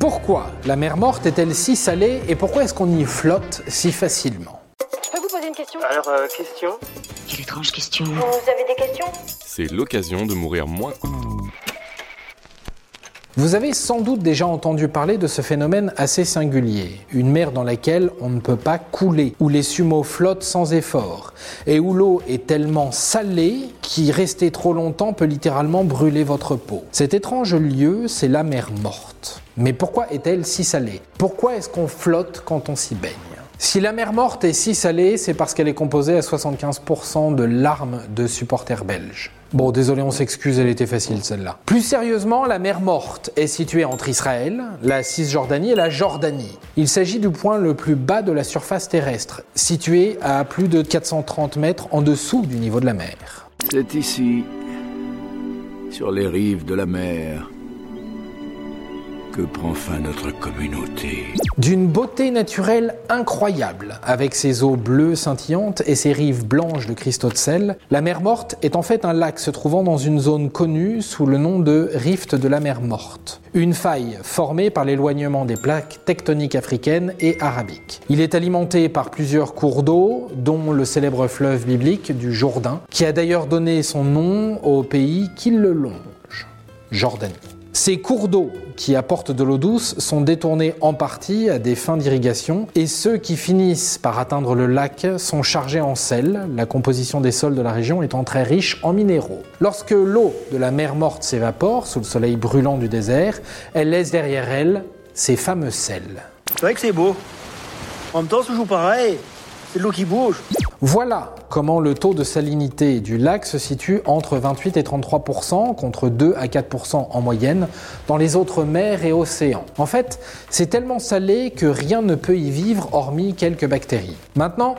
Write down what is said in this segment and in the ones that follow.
Pourquoi la mer morte est-elle si salée et pourquoi est-ce qu'on y flotte si facilement Je peux vous poser une question Alors, euh, question Quelle étrange question. Vous avez des questions? C'est l'occasion de mourir moins. Vous avez sans doute déjà entendu parler de ce phénomène assez singulier, une mer dans laquelle on ne peut pas couler, où les sumos flottent sans effort, et où l'eau est tellement salée qu'y rester trop longtemps peut littéralement brûler votre peau. Cet étrange lieu, c'est la mer morte. Mais pourquoi est-elle si salée? Pourquoi est-ce qu'on flotte quand on s'y baigne? Si la mer morte est si salée, c'est parce qu'elle est composée à 75% de larmes de supporters belges. Bon, désolé, on s'excuse, elle était facile celle-là. Plus sérieusement, la mer morte est située entre Israël, la Cisjordanie et la Jordanie. Il s'agit du point le plus bas de la surface terrestre, situé à plus de 430 mètres en dessous du niveau de la mer. C'est ici, sur les rives de la mer, prend fin notre communauté. D'une beauté naturelle incroyable, avec ses eaux bleues scintillantes et ses rives blanches de cristaux de sel, la mer morte est en fait un lac se trouvant dans une zone connue sous le nom de rift de la mer morte. Une faille formée par l'éloignement des plaques tectoniques africaines et arabiques. Il est alimenté par plusieurs cours d'eau, dont le célèbre fleuve biblique du Jourdain, qui a d'ailleurs donné son nom au pays qui le longe, Jordanie. Ces cours d'eau qui apportent de l'eau douce sont détournés en partie à des fins d'irrigation et ceux qui finissent par atteindre le lac sont chargés en sel, la composition des sols de la région étant très riche en minéraux. Lorsque l'eau de la mer morte s'évapore sous le soleil brûlant du désert, elle laisse derrière elle ces fameux sels. C'est vrai que c'est beau. En même temps, c'est toujours pareil. C'est de l'eau qui bouge. Voilà comment le taux de salinité du lac se situe entre 28 et 33% contre 2 à 4% en moyenne dans les autres mers et océans. En fait, c'est tellement salé que rien ne peut y vivre hormis quelques bactéries. Maintenant,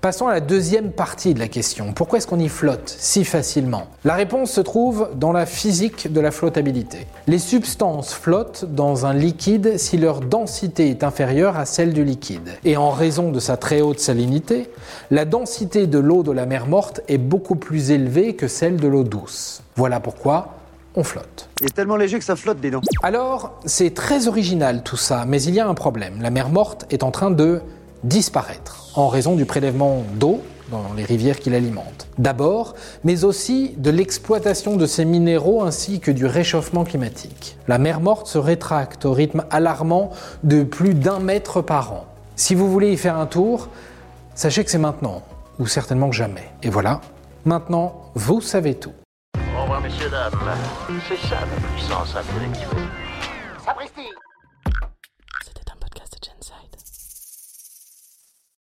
passons à la deuxième partie de la question. Pourquoi est-ce qu'on y flotte si facilement? La réponse se trouve dans la physique de la flottabilité. Les substances flottent dans un liquide si leur densité est inférieure à celle du liquide. Et en raison de sa très haute salinité, la densité de l'eau de la mer morte est beaucoup plus élevée que celle de l'eau douce. Voilà pourquoi on flotte. Il est tellement léger que ça flotte, dis donc. Alors, c'est très original tout ça, mais il y a un problème. La mer morte est en train de disparaître en raison du prélèvement d'eau dans les rivières qui l'alimentent. D'abord, mais aussi de l'exploitation de ces minéraux ainsi que du réchauffement climatique. La mer morte se rétracte au rythme alarmant de plus d'un mètre par an. Si vous voulez y faire un tour, sachez que c'est maintenant, ou certainement que jamais. Et voilà, maintenant, vous savez tout. Au revoir, messieurs, dames. C'est ça la puissance intellectuelle. Sapristi